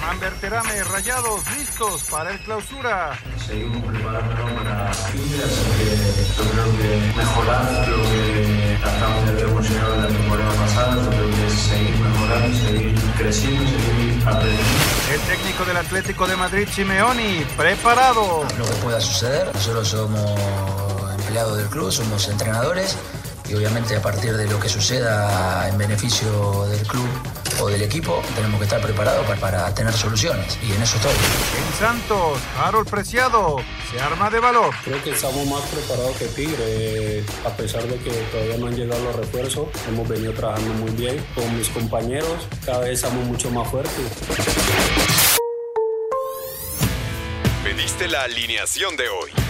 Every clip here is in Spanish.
Germán Berterame, Rayados, listos para el clausura. Seguimos preparándonos para fin, así que yo creo que mejorar lo que hasta donde habíamos llegado en la temporada pasada, yo creo que es seguir mejorando, seguir creciendo, seguir aprendiendo. El técnico del Atlético de Madrid, Simeoni, preparado. lo que pueda suceder. Nosotros somos empleados del club, somos entrenadores y obviamente a partir de lo que suceda en beneficio del club o del equipo tenemos que estar preparados para, para tener soluciones y en eso estoy. En Santos, Harold Preciado, se arma de valor. Creo que estamos más preparados que Tigre, eh, a pesar de que todavía no han llegado los refuerzos. Hemos venido trabajando muy bien con mis compañeros, cada vez estamos mucho más fuertes. Pediste la alineación de hoy.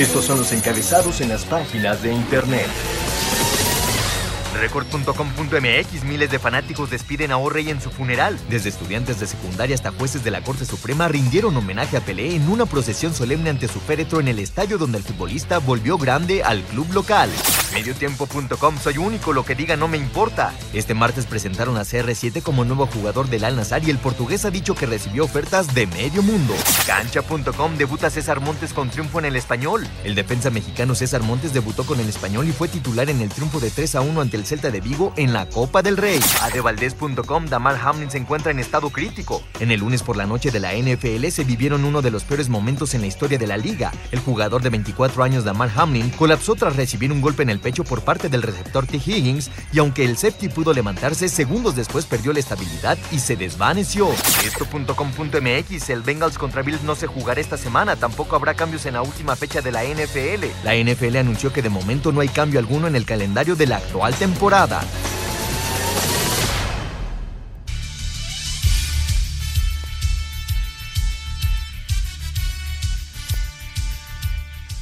Estos son los encabezados en las páginas de internet. Record.com.mx Miles de fanáticos despiden a O'Reilly en su funeral. Desde estudiantes de secundaria hasta jueces de la Corte Suprema rindieron homenaje a Pelé en una procesión solemne ante su féretro en el estadio donde el futbolista volvió grande al club local. Mediotiempo.com Soy único, lo que diga no me importa. Este martes presentaron a CR7 como nuevo jugador del Al Nassr y el portugués ha dicho que recibió ofertas de medio mundo. Cancha.com debuta César Montes con triunfo en el español. El defensa mexicano César Montes debutó con el español y fue titular en el triunfo de 3 a 1 ante el Celta de Vigo en la Copa del Rey. Adevaldez.com Damar Hamlin se encuentra en estado crítico. En el lunes por la noche de la NFL se vivieron uno de los peores momentos en la historia de la liga. El jugador de 24 años Damar Hamlin colapsó tras recibir un golpe en el pecho por parte del receptor T. Higgins y aunque el safety pudo levantarse, segundos después perdió la estabilidad y se desvaneció. Esto.com.mx El Bengals contra Bills no se jugará esta semana, tampoco habrá cambios en la última fecha de la NFL. La NFL anunció que de momento no hay cambio alguno en el calendario de la actual temporada.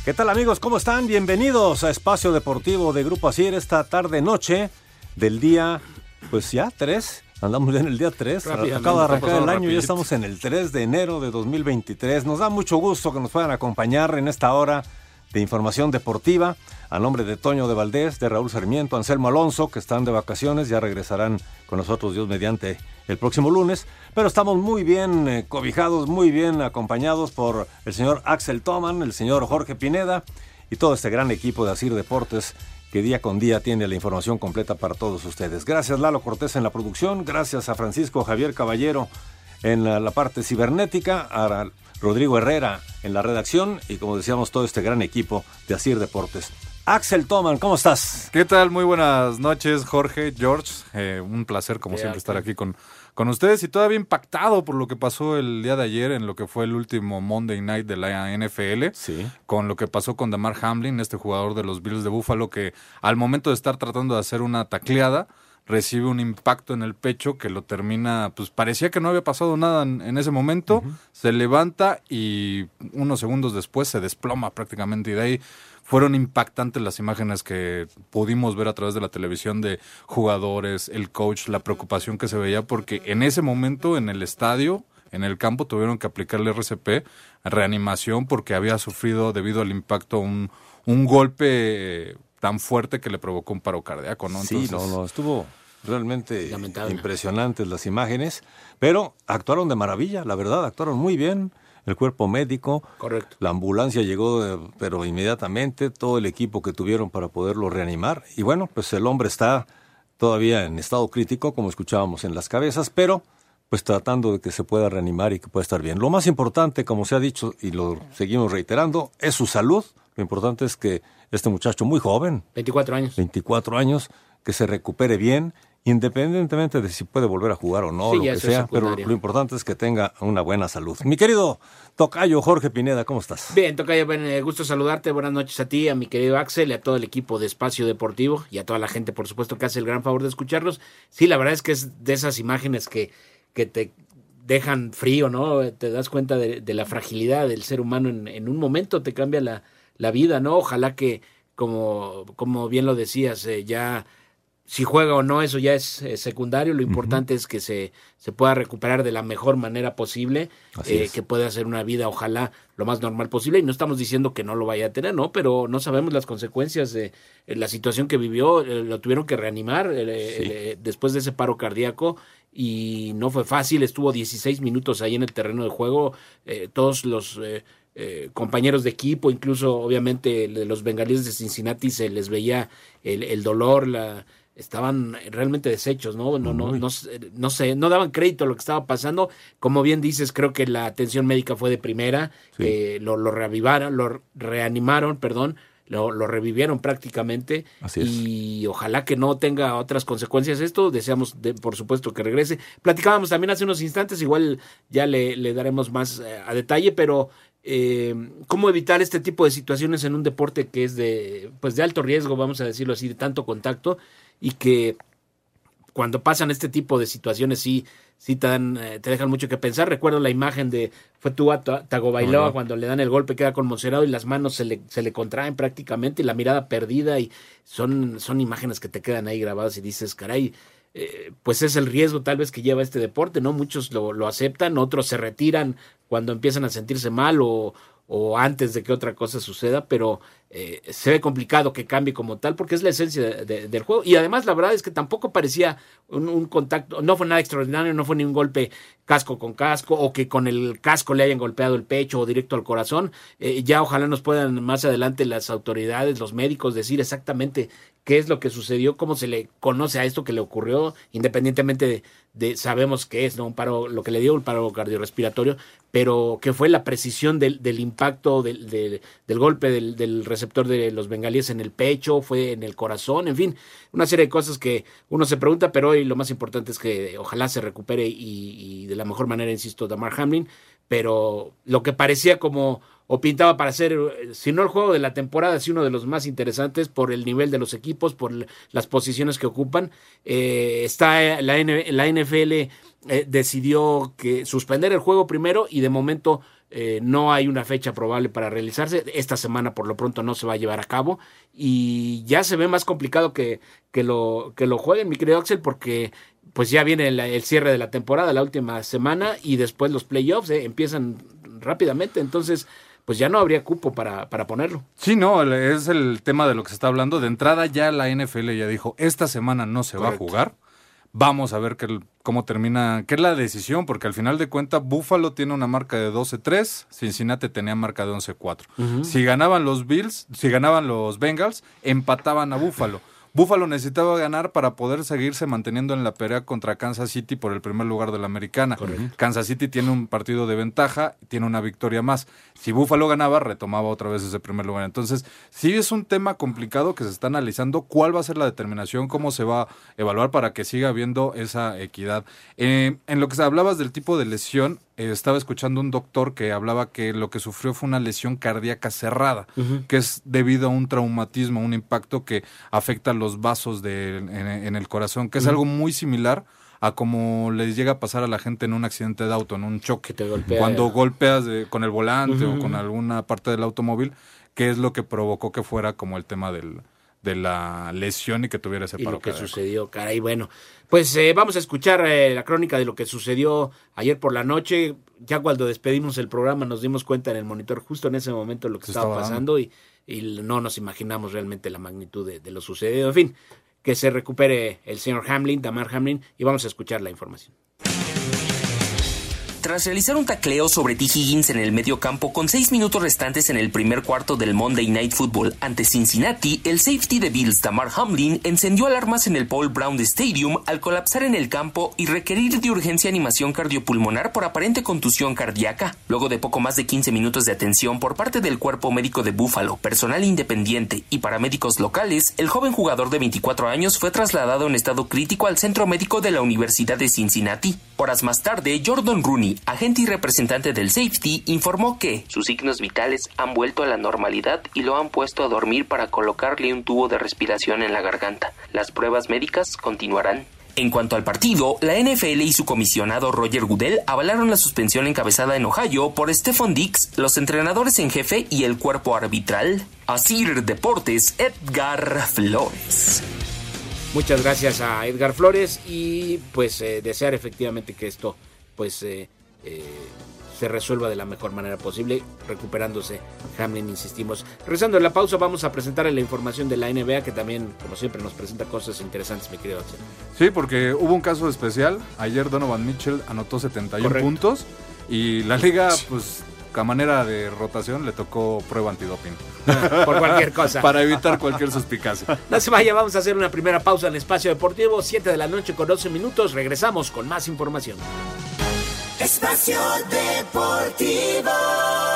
¿Qué tal amigos? ¿Cómo están? Bienvenidos a Espacio Deportivo de Grupo Asir esta tarde noche del día, pues ya 3. Andamos ya en el día 3. Acaba de arrancar el año y ya estamos en el 3 de enero de 2023. Nos da mucho gusto que nos puedan acompañar en esta hora de información deportiva. A nombre de Toño de Valdés, de Raúl Sarmiento, Anselmo Alonso, que están de vacaciones, ya regresarán con nosotros, Dios mediante, el próximo lunes. Pero estamos muy bien eh, cobijados, muy bien acompañados por el señor Axel Toman, el señor Jorge Pineda y todo este gran equipo de Asir Deportes que día con día tiene la información completa para todos ustedes. Gracias Lalo Cortés en la producción, gracias a Francisco Javier Caballero en la, la parte cibernética, a Rodrigo Herrera en la redacción y como decíamos todo este gran equipo de Asir Deportes. Axel Toman, ¿cómo estás? ¿Qué tal? Muy buenas noches, Jorge, George. Eh, un placer, como siempre, estar aquí con, con ustedes y todavía impactado por lo que pasó el día de ayer en lo que fue el último Monday Night de la NFL. Sí. Con lo que pasó con Damar Hamlin, este jugador de los Bills de Buffalo, que al momento de estar tratando de hacer una tacleada, recibe un impacto en el pecho que lo termina, pues parecía que no había pasado nada en, en ese momento, se levanta y unos segundos después se desploma prácticamente y de ahí fueron impactantes las imágenes que pudimos ver a través de la televisión de jugadores, el coach, la preocupación que se veía porque en ese momento en el estadio, en el campo tuvieron que aplicarle RCP, reanimación porque había sufrido debido al impacto un, un golpe tan fuerte que le provocó un paro cardíaco, ¿no? sí, no, no, estuvo realmente impresionantes las imágenes, pero actuaron de maravilla, la verdad, actuaron muy bien. El cuerpo médico, Correcto. la ambulancia llegó, eh, pero inmediatamente, todo el equipo que tuvieron para poderlo reanimar. Y bueno, pues el hombre está todavía en estado crítico, como escuchábamos en las cabezas, pero pues tratando de que se pueda reanimar y que pueda estar bien. Lo más importante, como se ha dicho y lo seguimos reiterando, es su salud. Lo importante es que este muchacho muy joven, 24 años, 24 años, que se recupere bien, independientemente de si puede volver a jugar o no, lo que sea, pero lo importante es que tenga una buena salud. Mi querido Tocayo Jorge Pineda, ¿cómo estás? Bien, Tocayo, bueno, eh, gusto saludarte, buenas noches a ti, a mi querido Axel y a todo el equipo de Espacio Deportivo y a toda la gente, por supuesto, que hace el gran favor de escucharlos. Sí, la verdad es que es de esas imágenes que, que te dejan frío, ¿no? Te das cuenta de, la fragilidad del ser humano en, en un momento, te cambia la, la, vida, ¿no? Ojalá que, como, como bien lo decías, eh, ya si juega o no, eso ya es eh, secundario. Lo importante es que se, se pueda recuperar de la mejor manera posible, eh, que pueda hacer una vida, ojalá, lo más normal posible. Y no estamos diciendo que no lo vaya a tener, ¿no? Pero no sabemos las consecuencias de eh, la situación que vivió. lo tuvieron que reanimar después de ese paro cardíaco y no fue fácil. Estuvo 16 minutos ahí en el terreno de juego. todos los. Compañeros de equipo, incluso obviamente de los bengalíes de Cincinnati se les veía el, el dolor, la, estaban realmente deshechos, ¿no? No, no, no, no, sé, no daban crédito a lo que estaba pasando. Como bien dices, creo que la atención médica fue de primera, lo, lo reavivaron, lo reanimaron, perdón, lo, lo revivieron prácticamente y ojalá que no tenga otras consecuencias esto, deseamos por supuesto que regrese. Platicábamos también hace unos instantes, igual ya le, le daremos más eh, a detalle, pero eh, cómo evitar este tipo de situaciones en un deporte que es de pues de alto riesgo, vamos a decirlo así, de tanto contacto y que cuando pasan este tipo de situaciones sí, sí te, dan, eh, te dejan mucho que pensar. Recuerdo la imagen de fue Tua Tagovailoa cuando le dan el golpe, queda conmocionado y las manos se le, se le contraen prácticamente y la mirada perdida y son, son imágenes que te quedan ahí grabadas y dices, caray, eh, pues es el riesgo tal vez que lleva este deporte, ¿no? Muchos lo, lo aceptan, otros se retiran cuando empiezan a sentirse mal o, o antes de que otra cosa suceda, pero eh, se ve complicado que cambie como tal porque es la esencia del juego. Y además la verdad es que tampoco parecía un, contacto, no fue nada extraordinario, no fue ni un golpe casco con casco o que con el casco le hayan golpeado el pecho o directo al corazón. Eh, ya ojalá nos puedan más adelante las autoridades, los médicos decir exactamente qué es lo que sucedió, cómo se le conoce a esto que le ocurrió, independientemente de, de sabemos qué es, ¿no? Un paro, lo que le dio un paro cardiorrespiratorio, pero que fue la precisión del, del impacto del, del, golpe del, del, receptor de los bengalíes en el pecho, fue en el corazón, en fin, una serie de cosas que uno se pregunta, pero hoy lo más importante es que ojalá se recupere y, y de la mejor manera, insisto, Damar Hamlin, pero lo que parecía como o pintaba para ser, si no el juego de la temporada, sí uno de los más interesantes por el nivel de los equipos, por las posiciones que ocupan. Eh, está la, la NFL eh, decidió que suspender el juego primero y de momento eh, no hay una fecha probable para realizarse. Esta semana por lo pronto no se va a llevar a cabo y ya se ve más complicado que, que, lo, que lo jueguen, mi querido Axel, porque pues ya viene el, cierre de la temporada, la última semana y después los playoffs empiezan rápidamente. Entonces, pues ya no habría cupo para, para ponerlo. Sí, no, es el tema de lo que se está hablando. De entrada ya la NFL ya dijo, esta semana no se va a jugar. Vamos a ver qué, cómo termina, qué es la decisión, porque al final de cuentas Buffalo tiene una marca de 12-3, Cincinnati tenía marca de 11-4. Si ganaban los Bills, si ganaban los Bengals, empataban a Buffalo. Buffalo necesitaba ganar para poder seguirse manteniendo en la pelea contra Kansas City por el primer lugar de la americana. Kansas City tiene un partido de ventaja, tiene una victoria más. Si Buffalo ganaba, retomaba otra vez ese primer lugar. Entonces, sí es un tema complicado que se está analizando cuál va a ser la determinación, cómo se va a evaluar para que siga habiendo esa equidad. Eh, en lo que hablabas del tipo de lesión, eh, estaba escuchando un doctor que hablaba que lo que sufrió fue una lesión cardíaca cerrada, que es debido a un traumatismo, un impacto que afecta los vasos de, en, el corazón, que es algo muy similar a como les llega a pasar a la gente en un accidente de auto, en un choque. Cuando golpeas con el volante o con alguna parte del automóvil, que es lo que provocó que fuera como el tema del, de la lesión y que tuviera ese paro. Y lo que sucedió, caray, bueno. Pues eh, vamos a escuchar eh, la crónica de lo que sucedió ayer por la noche. Ya cuando despedimos el programa nos dimos cuenta en el monitor justo en ese momento lo que estaba, pasando y, no nos imaginamos realmente la magnitud de, lo sucedido. En fin, que se recupere el señor Hamlin, Damar Hamlin, y vamos a escuchar la información. Tras realizar un tacleo sobre T. Higgins en el medio campo con seis minutos restantes en el primer cuarto del Monday Night Football ante Cincinnati, el safety de Bills, Tamar Hamlin, encendió alarmas en el Paul Brown Stadium al colapsar en el campo y requerir de urgencia animación cardiopulmonar por aparente contusión cardíaca. Luego de poco más de 15 minutos de atención por parte del cuerpo médico de Buffalo, personal independiente y paramédicos locales, el joven jugador de 24 años fue trasladado en estado crítico al centro médico de la Universidad de Cincinnati. Horas más tarde, Jordan Rooney, agente y representante del safety, informó que sus signos vitales han vuelto a la normalidad y lo han puesto a dormir para colocarle un tubo de respiración en la garganta. Las pruebas médicas continuarán. En cuanto al partido, la NFL y su comisionado Roger Goodell avalaron la suspensión encabezada en Ohio por Stephon Dix, los entrenadores en jefe y el cuerpo arbitral. Asir Deportes, Edgar Flores. Muchas gracias a Edgar Flores y pues eh, desear efectivamente que esto pues eh, eh, se resuelva de la mejor manera posible, recuperándose Hamlin, insistimos. Regresando a la pausa, vamos a presentarle la información de la NBA, que también, como siempre, nos presenta cosas interesantes, mi querido Axel. Sí, porque hubo un caso especial. Ayer Donovan Mitchell anotó 71 Correcto. puntos y la liga, pues, a manera de rotación, le tocó prueba antidoping. Por cualquier cosa. Para evitar cualquier suspicacia. No se vaya, vamos a hacer una primera pausa en espacio deportivo, 7 de la noche con 12 minutos. Regresamos con más información. Espacio Deportivo.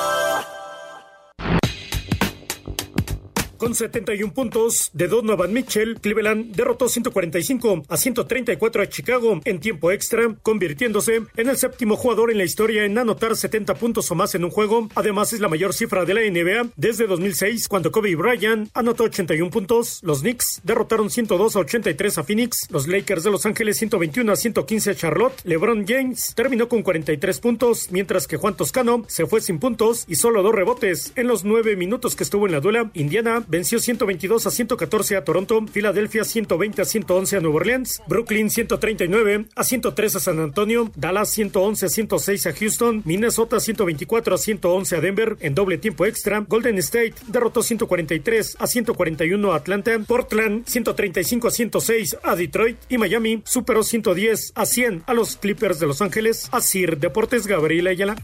Con 71 puntos de Donovan Mitchell, Cleveland derrotó 145 a 134 a Chicago en tiempo extra, convirtiéndose en el séptimo jugador en la historia en anotar 70 puntos o más en un juego. Además, es la mayor cifra de la NBA desde 2006, cuando Kobe Bryant anotó 81 puntos. Los Knicks derrotaron 102 a 83 a Phoenix. Los Lakers de Los Ángeles 121 a 115 a Charlotte. LeBron James terminó con 43 puntos, mientras que Juan Toscano se fue sin puntos y solo dos rebotes en los nueve minutos que estuvo en la duela. Indiana venció 122 a 114 a Toronto, Filadelfia 120 a 111 a Nueva Orleans, Brooklyn 139 a 103 a San Antonio, Dallas 111 a 106 a Houston, Minnesota 124 a 111 a Denver en doble tiempo extra, Golden State derrotó 143 a 141 a Atlanta, Portland 135 a 106 a Detroit y Miami superó 110 a 100 a los Clippers de Los Ángeles. Asir Deportes Gabriela Ayala.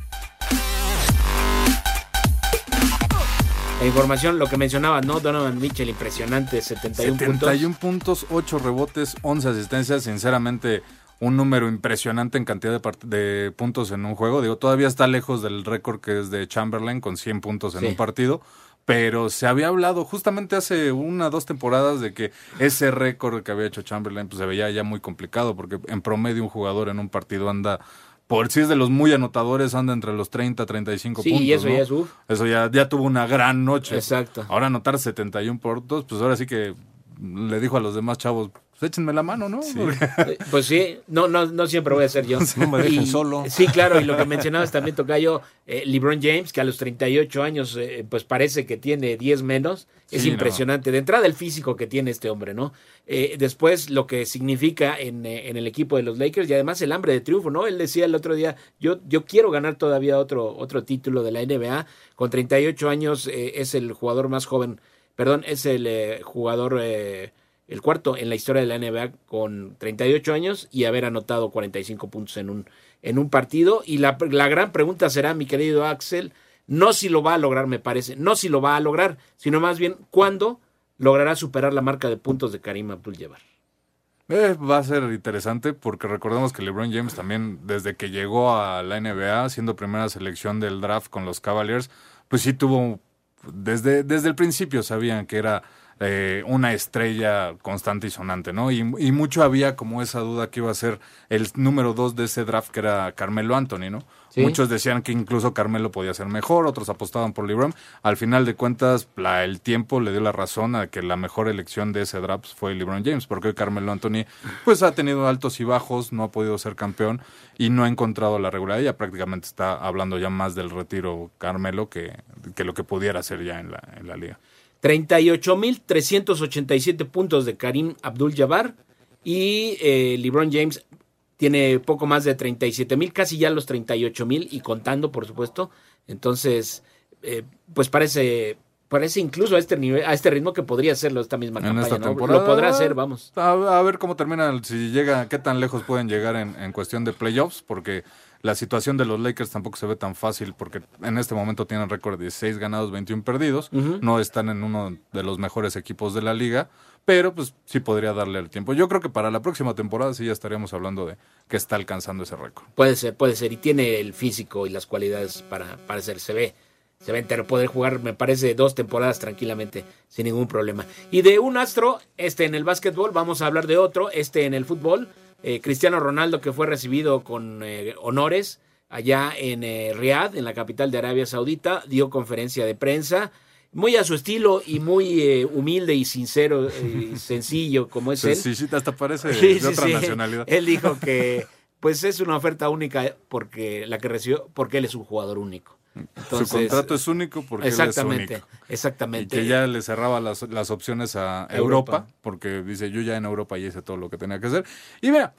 La información, lo que mencionaba, ¿no? Donovan Mitchell, impresionante, 71, 71 puntos, 8 rebotes, 11 asistencias. Sinceramente, un número impresionante en cantidad de, de puntos en un juego. Digo, todavía está lejos del récord que es de Chamberlain con 100 puntos en Sí. un partido. Pero se había hablado justamente hace una dos temporadas de que ese récord que había hecho Chamberlain pues, se veía ya muy complicado porque en promedio un jugador en un partido anda, por si es de los muy anotadores, anda entre los 30, 35 Sí, puntos. y eso ¿no? ya es uf. Eso ya, ya tuvo una gran noche. Exacto. Ahora anotar 71 puntos, pues ahora sí que le dijo a los demás chavos, pues échenme la mano, ¿no? Porque- Eh, Pues sí, no, no, no siempre voy a ser yo. No me dejen Y- solo. Sí, claro, y lo que mencionabas también, Tocayo, eh, LeBron James, que a los 38 años, eh, pues parece que tiene 10 menos. Es Sí, no. impresionante. De entrada, el físico que tiene este hombre, ¿no? Eh, después, lo que significa en, eh, en el equipo de los Lakers y además el hambre de triunfo, ¿no? Él decía el otro día, yo, yo quiero ganar todavía otro, otro título de la NBA. Con 38 años eh, es el jugador más joven, perdón, es el eh, jugador... el cuarto en la historia de la NBA con 38 años y haber anotado 45 puntos en un, en un partido. Y la, la gran pregunta será, mi querido Axel, no si lo va a lograr, me parece, no si lo va a lograr, sino más bien cuándo logrará superar la marca de puntos de Karim Abdul-Jabbar. Eh, va a ser interesante porque recordemos que LeBron James también desde que llegó a la NBA, siendo primera selección del draft con los Cavaliers, pues sí tuvo, desde, desde el principio sabían que era eh, una estrella constante y sonante, ¿no? Y, y mucho había como esa duda que iba a ser el número dos de ese draft que era Carmelo Anthony, ¿no? Sí. Muchos decían que incluso Carmelo podía ser mejor, otros apostaban por LeBron. Al final de cuentas, la- el tiempo le dio la razón a que la mejor elección de ese draft fue LeBron James, porque hoy Carmelo Anthony pues ha tenido altos y bajos, no ha podido ser campeón y no ha encontrado la regularidad. Ya prácticamente está hablando ya más del retiro Carmelo que, que lo que pudiera hacer ya en la, en la liga. 38.387 puntos de Karim Abdul-Jabbar y eh, LeBron James tiene poco más de 37.000, casi ya los 38.000 y contando, por supuesto. Entonces, eh, pues parece parece incluso a este nivel, a este ritmo que podría hacerlo esta misma En campaña. esta ¿no? temporada. Lo podrá hacer, vamos. A, a ver cómo termina, si llega, qué tan lejos pueden llegar en, en cuestión de playoffs, porque La situación de los Lakers tampoco se ve tan fácil porque en este momento tienen récord de 16 ganados, 21 perdidos. No están en uno de los mejores equipos de la liga, pero pues sí podría darle el tiempo. Yo creo que para la próxima temporada sí ya estaríamos hablando de que está alcanzando ese récord. Puede ser, puede ser. Y tiene el físico y las cualidades para, para ser. Se ve, se ve entero. Poder jugar, me parece, dos temporadas tranquilamente, sin ningún problema. Y de un astro, este en el básquetbol, vamos a hablar de otro, este en el fútbol. Eh, Cristiano Ronaldo, que fue recibido con eh, honores allá en eh, Riad, en la capital de Arabia Saudita, dio conferencia de prensa muy a su estilo y muy eh, humilde y sincero y sencillo como es él. Hasta parece de otra nacionalidad. Él dijo que pues es una oferta única porque la que recibió porque él es un jugador único. Su contrato es único porque exactamente, él es único. Exactamente. Y que ya le cerraba las, las opciones a Europa, Europa, porque dice, yo ya en Europa ya hice todo lo que tenía que hacer. Y mira,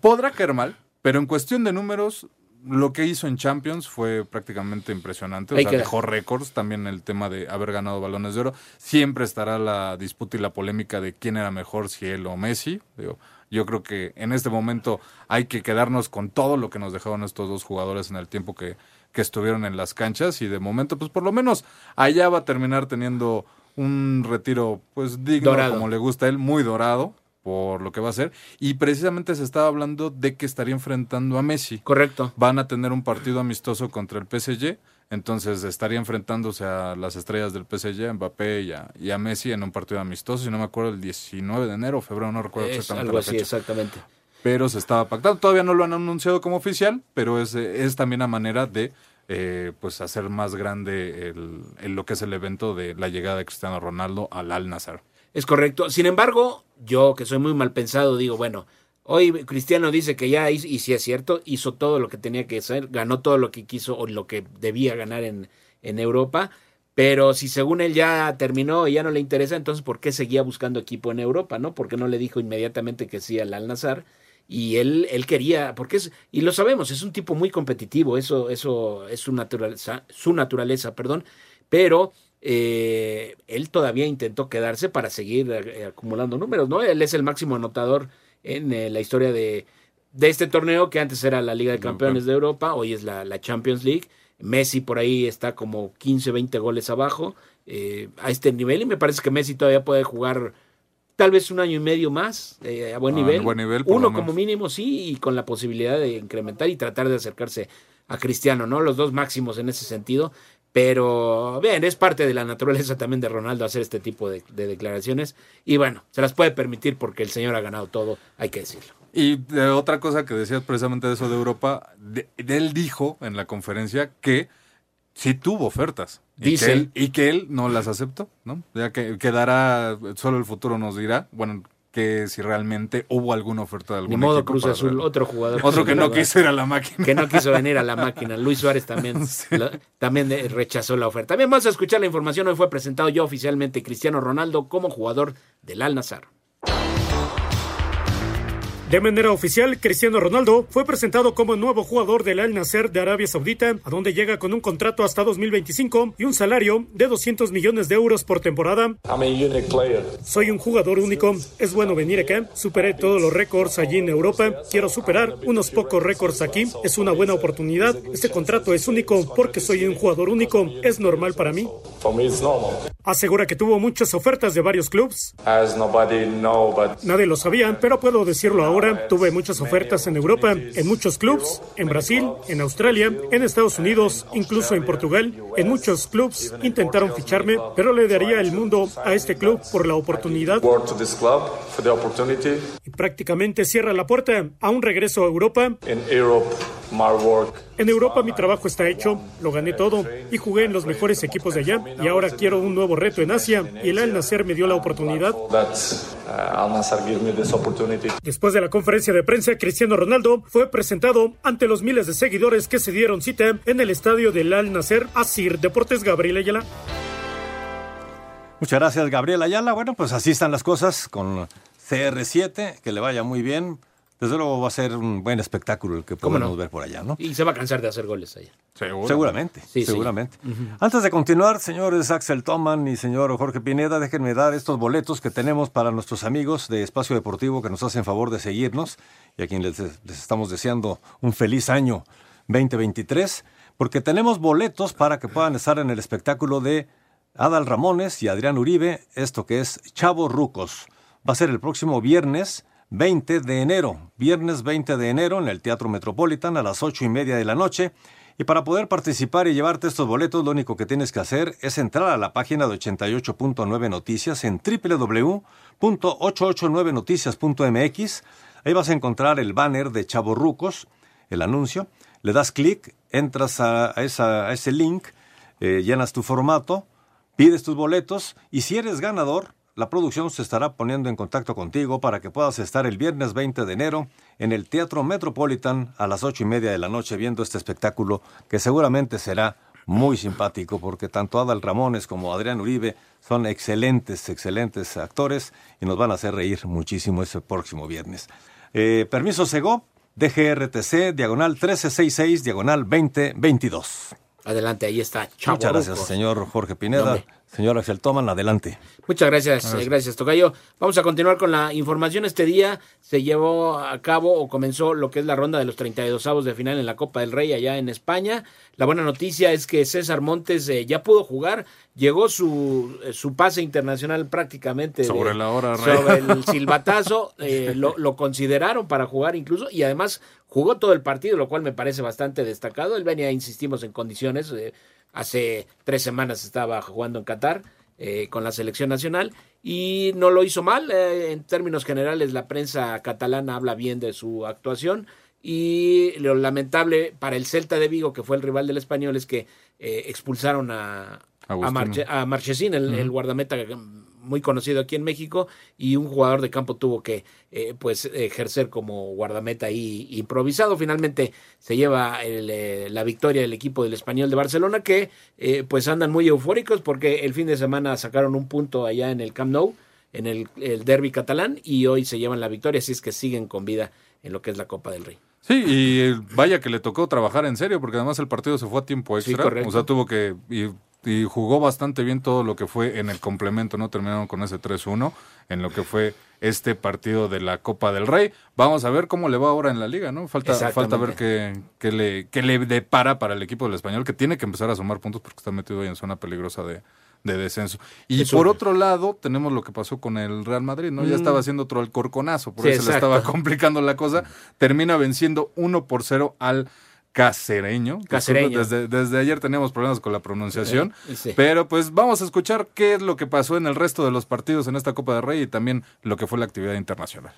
podrá caer mal, pero en cuestión de números, lo que hizo en Champions fue prácticamente impresionante. O sea, dejó récords también el tema de haber ganado balones de oro. Siempre estará la disputa y la polémica de quién era mejor, si él o Messi. Digo, yo creo que en este momento hay que quedarnos con todo lo que nos dejaron estos dos jugadores en el tiempo que, que estuvieron en las canchas. Y de momento, pues por lo menos allá va a terminar teniendo un retiro pues digno, como le gusta a él, muy dorado por lo que va a ser. Y precisamente se estaba hablando de que estaría enfrentando a Messi. Correcto. Van a tener un partido amistoso contra el PSG. Entonces estaría enfrentándose a las estrellas del PSG, a Mbappé y a, y a Messi en un partido amistoso, si no me acuerdo, el 19 de enero o febrero, no recuerdo exactamente. Algo así, exactamente. Pero se estaba pactando. Todavía no lo han anunciado como oficial, pero es, es también una manera de eh, pues hacer más grande el, el, lo que es el evento de la llegada de Cristiano Ronaldo al Al Nazar. Es correcto. Sin embargo, yo que soy muy mal pensado, digo, bueno, hoy Cristiano dice que ya y si es cierto, hizo todo lo que tenía que hacer, ganó todo lo que quiso o lo que debía ganar en, en Europa. Pero si según él ya terminó y ya no le interesa, entonces ¿por qué seguía buscando equipo en Europa? ¿No? Porque no le dijo inmediatamente que sí al Al Nazar y él, él quería, porque es, y lo sabemos, es un tipo muy competitivo, eso, eso es su naturaleza, su naturaleza, perdón, pero eh, él todavía intentó quedarse para seguir eh, acumulando números, ¿no? Él es el máximo anotador en eh, la historia de, de, este torneo, que antes era la Liga de Campeones de Europa, hoy es la, la Champions League. Messi por ahí está como 15, 20 goles abajo a este nivel y me parece que Messi todavía puede jugar tal vez un año y medio más a buen nivel. buen nivel Uno como mínimo, sí, y con la posibilidad de incrementar y tratar de acercarse a Cristiano, ¿no? Los dos máximos en ese sentido. Pero, bien, es parte de la naturaleza también de Ronaldo hacer este tipo de, de, declaraciones. Y bueno, se las puede permitir porque el señor ha ganado todo, hay que decirlo. Y de otra cosa que decías precisamente de eso de Europa, de, de él dijo en la conferencia que sí tuvo ofertas. Dice. Y que, él, y que él no las aceptó, ¿no? Ya que quedará, solo el futuro nos dirá. Bueno, que si realmente hubo alguna oferta de algún Ni modo equipo Cruz Azul, ver. otro jugador. Otro que no quiso ir a la máquina. Que no quiso venir a la máquina. Luis Suárez también, Sí. también rechazó la oferta. Bien, vamos a escuchar la información. Hoy fue presentado ya oficialmente Cristiano Ronaldo como jugador del Al Nazar. De manera oficial, Cristiano Ronaldo fue presentado como nuevo jugador del Al Nasser de Arabia Saudita, a donde llega con un contrato hasta 2025 y un salario de 200 millones de euros por temporada. Soy un jugador único. Es bueno venir acá. Superé todos los récords allí en Europa. Quiero superar unos pocos récords aquí. Es una buena oportunidad. Este contrato es único porque soy un jugador único. Es normal para mí. Asegura que tuvo muchas ofertas de varios but Nadie lo sabía, pero puedo decirlo ahora. Tuve muchas ofertas en Europa, en muchos clubes, en Brasil, en Australia, en Estados Unidos, incluso en Portugal. En muchos clubes intentaron ficharme, pero le daría el mundo a este club por la oportunidad y prácticamente cierra la puerta a un regreso a Europa. En Europa mi trabajo está hecho, lo gané todo y jugué en los mejores equipos de allá y ahora quiero un nuevo reto en Asia y el Al Nasser me dio la oportunidad. Después de la conferencia de prensa, Cristiano Ronaldo fue presentado ante los miles de seguidores que se dieron cita en el estadio del Al Nasser Asir Deportes Gabriel Ayala. Muchas gracias, Gabriel Ayala. Bueno, pues así están las cosas con CR7, que le vaya muy bien. Desde luego va a ser un buen espectáculo el que ¿Cómo podemos no? ver por allá, ¿no? Y se va a cansar de hacer goles allá. Seguramente, Sí, sí. seguramente. Antes de continuar, señores Axel Toman y señor Jorge Pineda, déjenme dar estos boletos que tenemos para nuestros amigos de Espacio Deportivo que nos hacen favor de seguirnos y a quienes les, les estamos deseando un feliz año 2023, porque tenemos boletos para que puedan estar en el espectáculo de Adal Ramones y Adrián Uribe, esto que es Chavo Rucos. Va a ser el próximo viernes 20 de enero, viernes 20 de enero en el Teatro Metropolitan a las ocho y media de la noche. Y para poder participar y llevarte estos boletos, lo único que tienes que hacer es entrar a la página de 88.9 Noticias en www.889noticias.mx. Ahí vas a encontrar el banner de Chavo Rucos, el anuncio. Le das clic, entras a ese link, eh, llenas tu formato, pides tus boletos y si eres ganador, la producción se estará poniendo en contacto contigo para que puedas estar el viernes 20 de enero en el Teatro Metropolitan a las ocho y media de la noche viendo este espectáculo que seguramente será muy simpático porque tanto Adal Ramones como Adrián Uribe son excelentes, excelentes actores y nos van a hacer reír muchísimo ese próximo viernes. Eh, permiso Sego, DGRTC, diagonal 1366, diagonal 2022. Adelante, ahí está. Chavo Muchas gracias, señor Jorge Pineda. Señor Axel Toman, adelante. Muchas gracias, eh, gracias, Tocayo. Vamos a continuar con la información. Este día se llevó a cabo o comenzó lo que es la ronda de los 32 avos de final en la Copa del Rey allá en España. La buena noticia es que César Montes eh, ya pudo jugar, llegó su, eh, su pase internacional prácticamente sobre la hora, Rey. sobre el silbatazo, lo, lo consideraron para jugar incluso y además jugó todo el partido, lo cual me parece bastante destacado. Él venía, insistimos, en condiciones. Hace tres semanas estaba jugando en Qatar eh, con la selección nacional y no lo hizo mal. Eh, en términos generales, la prensa catalana habla bien de su actuación. Y lo lamentable para el Celta de Vigo, que fue el rival del español, es que eh, expulsaron a, a, Marche, a Marchesín, el, el guardameta muy conocido aquí en México y un jugador de campo tuvo que eh, pues ejercer como guardameta ahí improvisado. Finalmente se lleva el, eh, la victoria del equipo del Español de Barcelona que eh, pues andan muy eufóricos porque el fin de semana sacaron un punto allá en el Camp Nou, en el, el derby catalán y hoy se llevan la victoria, así es que siguen con vida en lo que es la Copa del Rey. Sí, y vaya que le tocó trabajar en serio, porque además el partido se fue a tiempo extra. Sí, o sea, tuvo que. Y, y, jugó bastante bien todo lo que fue en el complemento, ¿no? Terminaron con ese 3-1 en lo que fue este partido de la Copa del Rey. Vamos a ver cómo le va ahora en la liga, ¿no? Falta, falta ver qué, qué, le, qué le depara para el equipo del español, que tiene que empezar a sumar puntos porque está metido ahí en zona peligrosa de, de descenso. Y Eso. por otro lado, tenemos lo que pasó con el Real Madrid, ¿no? Ya Mm. estaba haciendo otro alcorconazo, por Sí, eso le estaba complicando la cosa. Termina venciendo 1 por 0 al Cacereño. Cacereño. Desde, desde ayer teníamos problemas con la pronunciación. Eh, sí. Pero pues vamos a escuchar qué es lo que pasó en el resto de los partidos en esta Copa de Rey y también lo que fue la actividad internacional.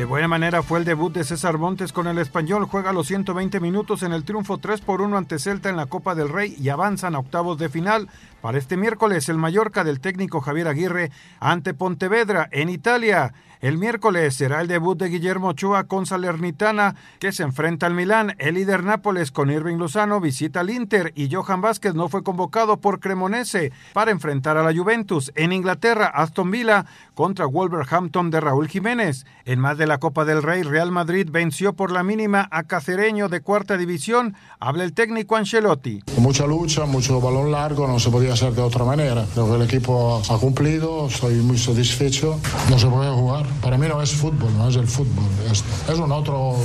De buena manera fue el debut de César Montes con el español. Juega los 120 minutos en el triunfo 3 por 1 ante Celta en la Copa del Rey y avanzan a octavos de final. Para este miércoles, el Mallorca del técnico Javier Aguirre ante Pontevedra en Italia. El miércoles será el debut de Guillermo Ochoa con Salernitana, que se enfrenta al Milán. El líder Nápoles con Irving Lozano visita al Inter y Johan Vázquez no fue convocado por Cremonese para enfrentar a la Juventus. En Inglaterra, Aston Villa contra Wolverhampton de Raúl Jiménez. En más de la Copa del Rey, Real Madrid venció por la mínima a Cacereño de cuarta división. Habla el técnico Ancelotti. Mucha lucha, mucho balón largo, no se podía hacer de otra manera. Creo que el equipo ha cumplido, estoy muy satisfecho. No se puede jugar. Para mí no es fútbol, no es el fútbol. Es, es un otro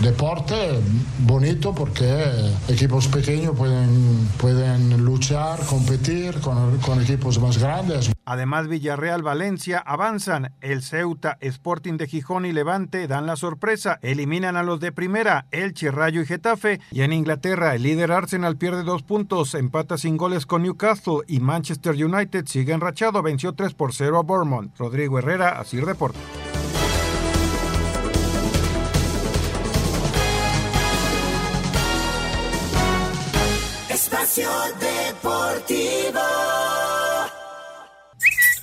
deporte bonito porque equipos pequeños pueden, pueden luchar, competir con, con equipos más grandes. Además, Villarreal, Valencia avanzan. El Ceuta, Sporting de Gijón y Levante dan la sorpresa. Eliminan a los de primera, Elche, Rayo y Getafe. Y en Inglaterra, el líder Arsenal pierde dos puntos, empata sin goles con Newcastle y Manchester United sigue enrachado, venció 3 por 0 a Bournemouth. Rodrigo Herrera, Asir Espacio Deportivo.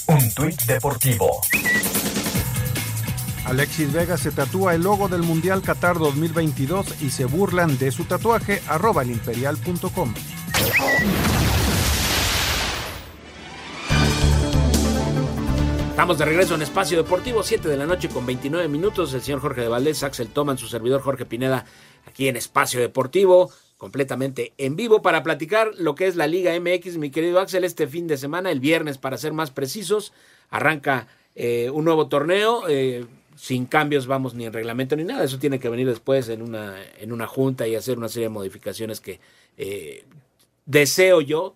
Un tuit deportivo. Alexis Vega se tatúa el logo del Mundial Qatar 2022 y se burlan de su tatuaje arroba elimperial.com. Estamos de regreso en Espacio Deportivo, 7 de la noche con 29 minutos. El señor Jorge de Valdés, Axel Toman, su servidor Jorge Pineda, aquí en Espacio Deportivo, completamente en vivo para platicar lo que es la Liga MX, mi querido Axel, este fin de semana, el viernes para ser más precisos, arranca eh, un nuevo torneo. eh, sin cambios vamos ni en reglamento ni nada. Eso tiene que venir después en una, en una junta y hacer una serie de modificaciones que eh, deseo yo,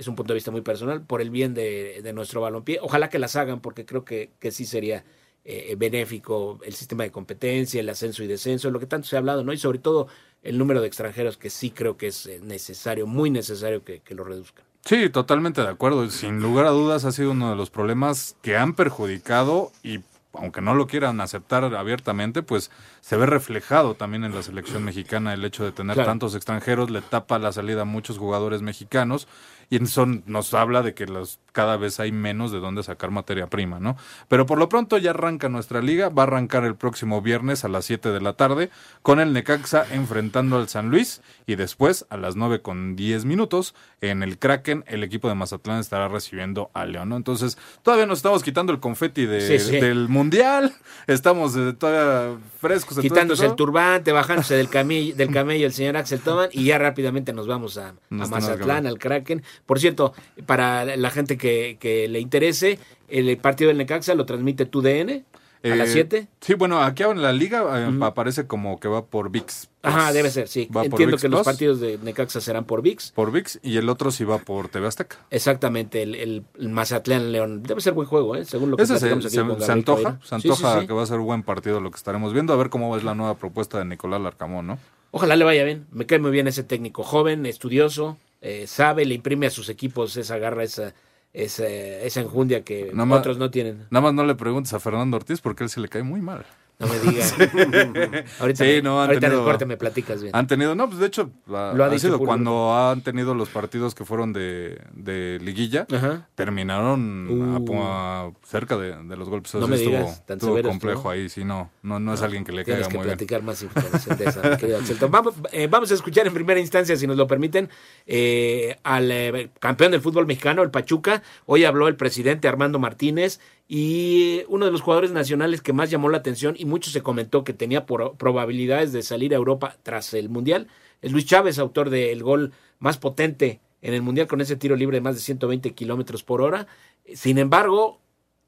es un punto de vista muy personal, por el bien de, de nuestro balompié. Ojalá que las hagan porque creo que, que sí sería eh, benéfico el sistema de competencia, el ascenso y descenso, lo que tanto se ha hablado, ¿no? Y sobre todo el número de extranjeros que sí creo que es eh, necesario, muy necesario que, que lo reduzcan. Sí, totalmente de acuerdo. Sin lugar a dudas ha sido uno de los problemas que han perjudicado y aunque no lo quieran aceptar abiertamente, pues se ve reflejado también en la selección mexicana el hecho de tener Claro. tantos extranjeros, le tapa la salida a muchos jugadores mexicanos y eso nos habla de que los, cada vez hay menos de dónde sacar materia prima, ¿no? Pero por lo pronto ya arranca nuestra liga, va a arrancar el próximo viernes a las 7 de la tarde con el Necaxa enfrentando al San Luis y después a las 9 con 10 minutos en el Kraken el equipo de Mazatlán estará recibiendo a León, ¿no? Entonces todavía nos estamos quitando el confeti de- Sí, sí. del Mundial, estamos eh, todavía frescos. todo Quitándose el turbante, bajándose del del camello el señor Axel Toman y ya rápidamente nos vamos a, a Mazatlán, al Kraken. Por cierto, para la gente que, que le interese, el partido del Necaxa lo transmite tu DN a Eh, las 7. Sí, bueno, aquí en la liga eh, aparece como que va por VIX. Ajá, Plus. debe ser, sí. Va Entiendo que los partidos de Necaxa serán por VIX. Por VIX y el otro sí va por TV Azteca. Exactamente, el, el, el Mazatlán León. Debe ser buen juego, ¿eh? Según lo que Ese se, aquí se- se Gabriel antoja, se sí, antoja sí. que va a ser un buen partido lo que estaremos viendo, a ver cómo es la nueva propuesta de Nicolás Larcamón, ¿no? Ojalá le vaya bien. Me cae muy bien ese técnico joven, estudioso, eh, sabe, le imprime a sus equipos esa garra, esa, esa, esa enjundia que Nada más- otros no tienen. Nada más no le preguntes a Fernando Ortiz porque él se le cae muy mal. No me digas. ahorita Sí, no, ahorita en el corte me platicas bien. Han tenido, no, pues de hecho, ha, Lo ha ha dicho sido cuando han tenido los partidos que fueron de, de liguilla, Ajá. terminaron Uh. a- cerca de, de los golpes. No me estuvo, digas, tan estuvo severos, complejo ¿no? ahí, sí, no, no, no es alguien que le Tienes caiga que muy bien. platicar más información de esa, querido. Vamos, eh, vamos a escuchar en primera instancia, si nos lo permiten, eh, al eh, campeón del fútbol mexicano, el Pachuca. Hoy habló el presidente Armando Martínez y uno de los jugadores nacionales que más llamó la atención y mucho se comentó que tenía por- probabilidades de salir a Europa tras el Mundial es Luis Chávez, autor del gol más potente en el Mundial con ese tiro libre de más de 120 kilómetros por hora. Sin embargo,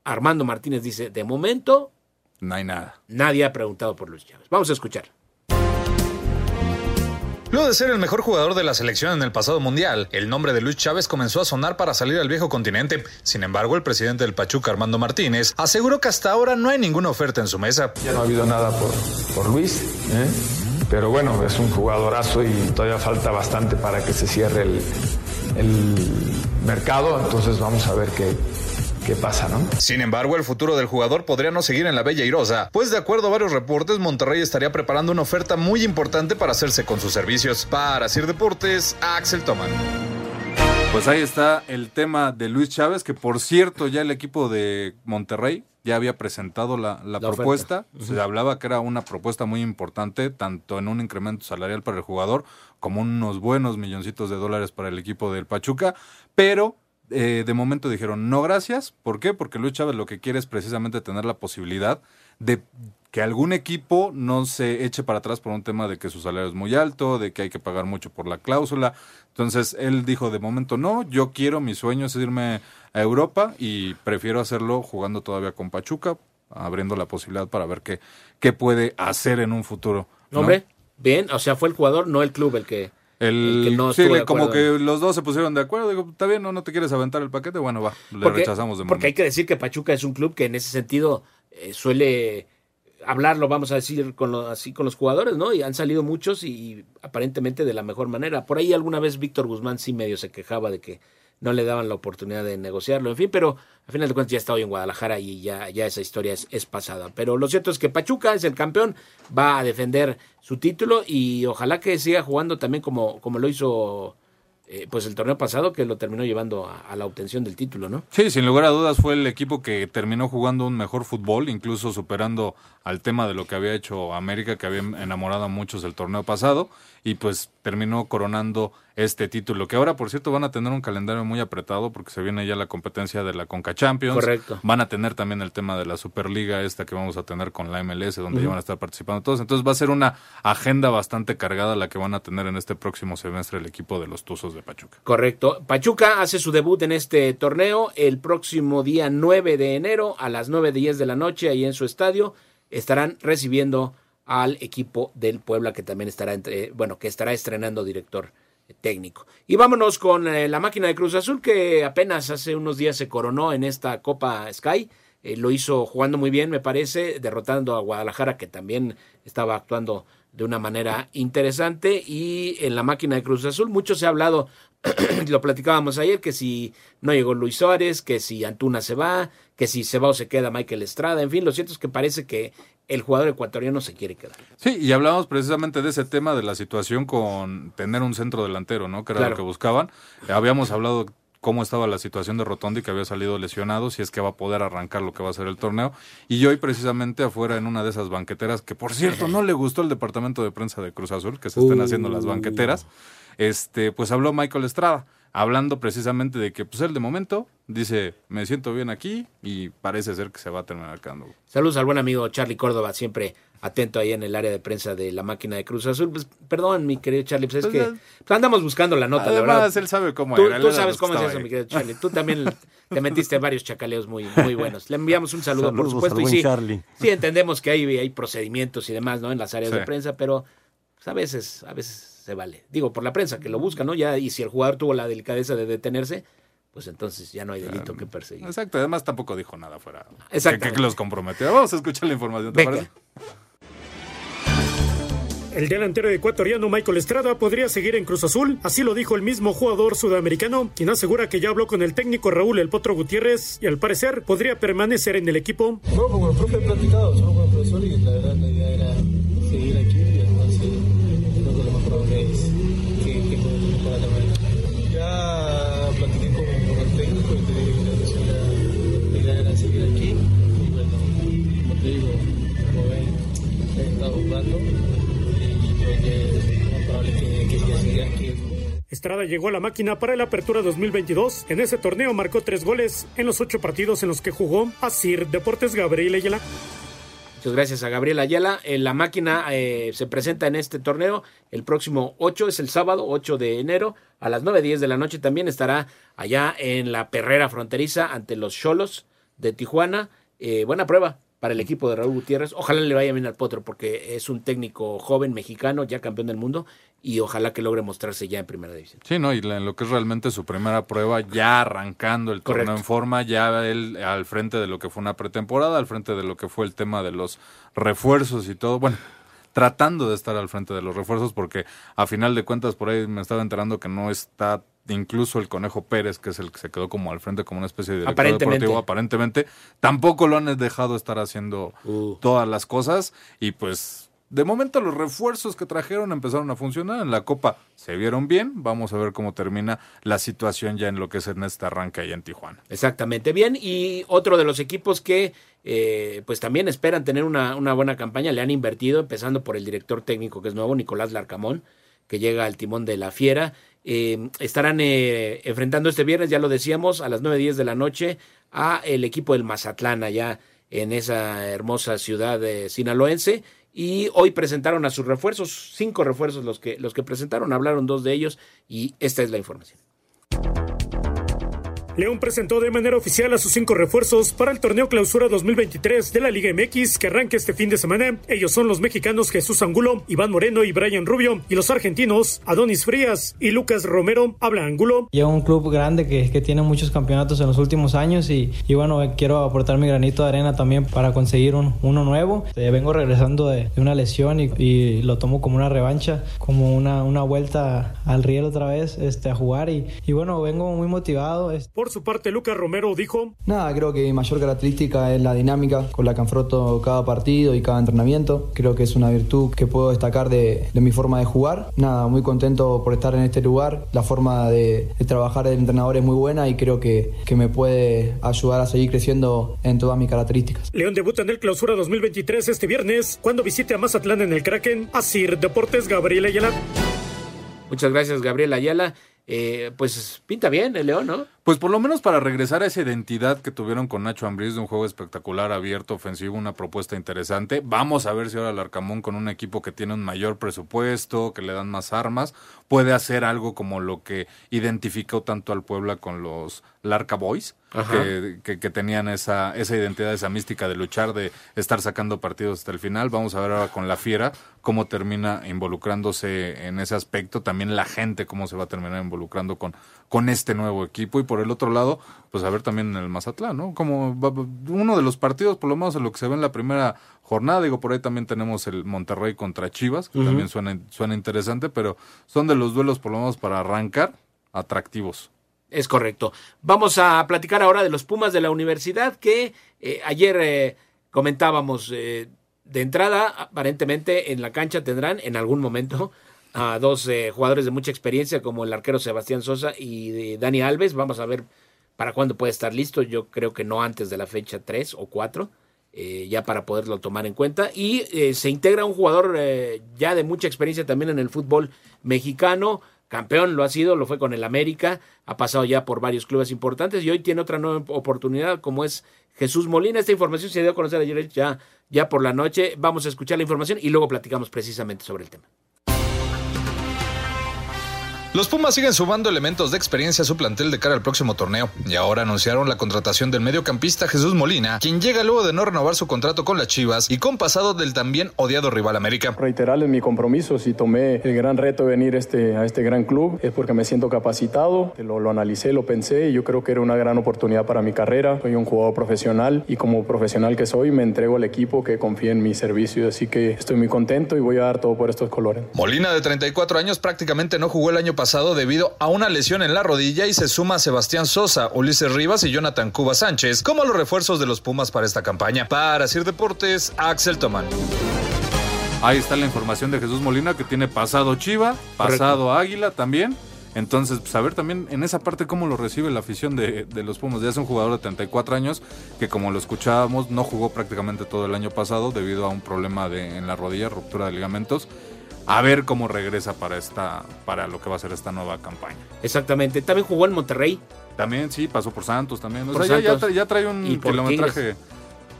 Armando Martínez dice, de momento No hay nada. nadie ha preguntado por Luis Chávez. Vamos a escuchar. Luego de ser el mejor jugador de la selección en el pasado mundial, el nombre de Luis Chávez comenzó a sonar para salir al viejo continente. Sin embargo, el presidente del Pachuca, Armando Martínez, aseguró que hasta ahora no hay ninguna oferta en su mesa. Ya no ha habido nada por, por Luis, ¿eh? pero bueno, es un jugadorazo y todavía falta bastante para que se cierre el, el mercado, entonces vamos a ver qué, qué pasa, ¿no? Sin embargo, el futuro del jugador podría no seguir en la Bella Irosa, pues de acuerdo a varios reportes, Monterrey estaría preparando una oferta muy importante para hacerse con sus servicios. Para Sir Deportes, Axel Toman. Pues ahí está el tema de Luis Chávez, que por cierto ya el equipo de Monterrey ya había presentado la, la La propuesta. oferta. Se hablaba que era una propuesta muy importante, tanto en un incremento salarial para el jugador como unos buenos milloncitos de dólares para el equipo del Pachuca, pero eh, de momento dijeron no gracias. ¿Por qué? Porque Luis Chávez lo que quiere es precisamente tener la posibilidad de que algún equipo no se eche para atrás por un tema de que su salario es muy alto, de que hay que pagar mucho por la cláusula. Entonces él dijo de momento no, yo quiero, mi sueño es irme a Europa y prefiero hacerlo jugando todavía con Pachuca, abriendo la posibilidad para ver qué, qué puede hacer en un futuro. ¿no? Hombre, bien, o sea, fue el jugador, no el club el que, El, el que no sí, como que los dos se pusieron de acuerdo. Digo, está bien, no, no te quieres aventar el paquete. Bueno, va, le Porque- rechazamos de Porque hay que decir que Pachuca es un club que en ese sentido eh, suele hablarlo, vamos a decir, con lo- así con los jugadores, ¿no? Y han salido muchos y aparentemente de la mejor manera. Por ahí alguna vez Víctor Guzmán sí medio se quejaba de que no le daban la oportunidad de negociarlo, en fin, pero al final de cuentas ya está hoy en Guadalajara y ya, ya esa historia es, es pasada. Pero lo cierto es que Pachuca es el campeón, va a defender su título y ojalá que siga jugando también como, como lo hizo eh, pues el torneo pasado, que lo terminó llevando a, la obtención del título, ¿no? Sí, sin lugar a dudas fue el equipo que terminó jugando un mejor fútbol, incluso superando al tema de lo que había hecho América, que había enamorado a muchos el torneo pasado, y pues terminó coronando este título, que ahora por cierto van a tener un calendario muy apretado porque se viene ya la competencia de la Conca Champions. Correcto. Van a tener también el tema de la Superliga esta que vamos a tener con la MLS, donde ya van a estar participando todos. Entonces va a ser una agenda bastante cargada la que van a tener en este próximo semestre el equipo de los Tuzos de Pachuca. Correcto. Pachuca hace su debut en este torneo el próximo día 9 de enero a las 9 de 10 de la noche ahí en su estadio. estarán recibiendo al equipo del Puebla que también estará entre, bueno, que estará estrenando director técnico. Y vámonos con eh, la máquina de Cruz Azul que apenas hace unos días se coronó en esta Copa Sky. Eh, lo hizo jugando muy bien, me parece, derrotando a Guadalajara que también estaba actuando de una manera interesante y en la máquina de Cruz Azul mucho se ha hablado, lo platicábamos ayer, que si no llegó Luis Suárez, que si Antuna se va, que si se va o se queda Michael Estrada, en fin, lo cierto es que parece que el jugador ecuatoriano se quiere quedar. Sí, y hablamos precisamente de ese tema de la situación con tener un centro delantero, ¿no? Que era lo que buscaban. Habíamos hablado cómo estaba la situación de Rotondi, que había salido lesionado, si es que va a poder arrancar lo que va a ser el torneo. Y hoy precisamente afuera en una de esas banqueteras, que por cierto no le gustó el departamento de prensa de Cruz Azul, que se estén haciendo las banqueteras, este, pues habló Michael Estrada hablando precisamente de que pues él de momento dice, me siento bien aquí y parece ser que se va a terminar quedando. Saludos al buen amigo Charlie Córdoba, siempre atento ahí en el área de prensa de la máquina de Cruz Azul. Pues, perdón, mi querido Charlie, pues es pues, que pues, andamos buscando la nota, Además, la verdad. él sabe cómo Tú, tú sabes cómo es eso, mi querido Charlie. Tú también te metiste varios chacaleos muy, muy buenos. Le enviamos un saludo, por supuesto. y sí, sí, entendemos que hay, hay procedimientos y demás, ¿no? En las áreas de prensa, pero pues, a veces, a veces se vale. Digo, por la prensa que lo busca, ¿no? Ya, y si el jugador tuvo la delicadeza de detenerse, pues entonces ya no hay delito que perseguir. Exacto, además tampoco dijo nada fuera. Exacto. Que, los comprometió. Vamos a escuchar la información, ¿te parece? El delantero ecuatoriano Michael Estrada podría seguir en Cruz Azul, así lo dijo el mismo jugador sudamericano, quien asegura que ya habló con el técnico Raúl El Potro Gutiérrez y al parecer podría permanecer en el equipo. No, como el propio platicado, solo con el profesor y la verdad Estrada llegó a la máquina para la apertura 2022. En ese torneo marcó tres goles en los ocho partidos en los que jugó Asir Deportes Gabriel Ayala. Muchas gracias a Gabriel Ayala. Eh, la máquina eh, se presenta en este torneo el próximo 8, es el sábado 8 de enero, a las 9.10 de la noche. También estará allá en la perrera fronteriza ante los Cholos de Tijuana. Eh, buena prueba para el equipo de Raúl Gutiérrez. Ojalá le vaya bien al Potro porque es un técnico joven mexicano, ya campeón del mundo, y ojalá que logre mostrarse ya en primera división. Sí, no, y en lo que es realmente su primera prueba, ya arrancando el torneo en forma, ya él al frente de lo que fue una pretemporada, al frente de lo que fue el tema de los refuerzos y todo. Bueno, tratando de estar al frente de los refuerzos porque a final de cuentas por ahí me estaba enterando que no está incluso el Conejo Pérez, que es el que se quedó como al frente como una especie de director deportivo, aparentemente, tampoco lo han dejado estar haciendo uh. todas las cosas y pues de momento los refuerzos que trajeron empezaron a funcionar. En la Copa se vieron bien. Vamos a ver cómo termina la situación ya en lo que es en este arranque allá en Tijuana. Exactamente bien. Y otro de los equipos que eh, pues también esperan tener una, una, buena campaña, le han invertido, empezando por el director técnico que es nuevo, Nicolás Larcamón, que llega al timón de la Fiera. Eh, estarán eh, enfrentando este viernes, ya lo decíamos, a las 9.10 de la noche a el equipo del Mazatlán allá en esa hermosa ciudad de sinaloense y hoy presentaron a sus refuerzos, cinco refuerzos los que, los que presentaron, hablaron dos de ellos y esta es la información. León presentó de manera oficial a sus cinco refuerzos para el torneo Clausura 2023 de la Liga MX que arranca este fin de semana. Ellos son los mexicanos Jesús Angulo, Iván Moreno y Brian Rubio y los argentinos Adonis Frías y Lucas Romero. Habla Angulo. Lleva un club grande que, tiene muchos campeonatos en los últimos años y, y, bueno, quiero aportar mi granito de arena también para conseguir un, uno nuevo. Eh, vengo regresando de, una lesión y, lo tomo como una revancha, como una, vuelta al riel otra vez este, a jugar y, y bueno, vengo muy motivado. Por su parte, Lucas Romero dijo: Nada, creo que mi mayor característica es la dinámica con la que afronto cada partido y cada entrenamiento. Creo que es una virtud que puedo destacar de, de mi forma de jugar. Nada, muy contento por estar en este lugar. La forma de, de trabajar del entrenador es muy buena y creo que, que, me puede ayudar a seguir creciendo en todas mis características. León debuta en el Clausura 2023 este viernes cuando visite a Mazatlán en el Kraken. Asir Deportes Gabriel Ayala. Muchas gracias, Gabriel Ayala. Eh, pues pinta bien el León, ¿no? Pues por lo menos para regresar a esa identidad que tuvieron con Nacho Ambriz de un juego espectacular, abierto, ofensivo, una propuesta interesante. Vamos a ver si ahora el Arcamón con un equipo que tiene un mayor presupuesto, que le dan más armas, puede hacer algo como lo que identificó tanto al Puebla con los Larca Boys, que, que, que, tenían esa, esa identidad, esa mística de luchar, de estar sacando partidos hasta el final. Vamos a ver ahora con la Fiera cómo termina involucrándose en ese aspecto. También la gente cómo se va a terminar involucrando con, con este nuevo equipo. Y por el otro lado, pues a ver también en el Mazatlán, ¿no? Como uno de los partidos, por lo menos en lo que se ve en la primera jornada. Digo, por ahí también tenemos el Monterrey contra Chivas, que también suena, suena interesante, pero son de los duelos, por lo menos para arrancar, atractivos. Es correcto. Vamos a platicar ahora de los Pumas de la universidad que eh, ayer eh, comentábamos eh, de entrada, aparentemente en la cancha tendrán en algún momento a dos jugadores de mucha experiencia como el arquero Sebastián Sosa y Dani Alves. Vamos a ver para cuándo puede estar listo. Yo creo que no antes de la fecha 3 o 4. ya para poderlo tomar en cuenta. Y se integra un jugador ya de mucha experiencia también en el fútbol mexicano, campeón lo ha sido, lo fue con el América, ha pasado ya por varios clubes importantes y hoy tiene otra nueva oportunidad como es Jesús Molina. Esta información se dio a conocer ayer ya, ya por la noche. Vamos a escuchar la información y luego platicamos precisamente sobre el tema. Los Pumas siguen sumando elementos de experiencia a su plantel de cara al próximo torneo y ahora anunciaron la contratación del mediocampista Jesús Molina, quien llega luego de no renovar su contrato con las Chivas y con pasado del también odiado rival América. Reiterarles mi compromiso, si tomé el gran reto de venir este, a este gran club es porque me siento capacitado, lo, lo analicé, lo pensé y yo creo que era una gran oportunidad para mi carrera. Soy un jugador profesional y como profesional que soy me entrego al equipo que confía en mi servicio, así que estoy muy contento y voy a dar todo por estos colores. Molina de 34 años prácticamente no jugó el año pasado pasado debido a una lesión en la rodilla y se suma Sebastián Sosa, Ulises Rivas y Jonathan Cuba Sánchez como los refuerzos de los Pumas para esta campaña. Para Sir Deportes, Axel Tomán. Ahí está la información de Jesús Molina que tiene pasado Chiva, pasado Águila también. Entonces, pues a ver también en esa parte cómo lo recibe la afición de, de, los Pumas. Ya es un jugador de 34 años que como lo escuchábamos no jugó prácticamente todo el año pasado debido a un problema de, en la rodilla, ruptura de ligamentos a ver cómo regresa para esta para lo que va a ser esta nueva campaña. Exactamente. También jugó en Monterrey. También, sí, pasó por Santos también. O sea, ya, ya, trae un kilometraje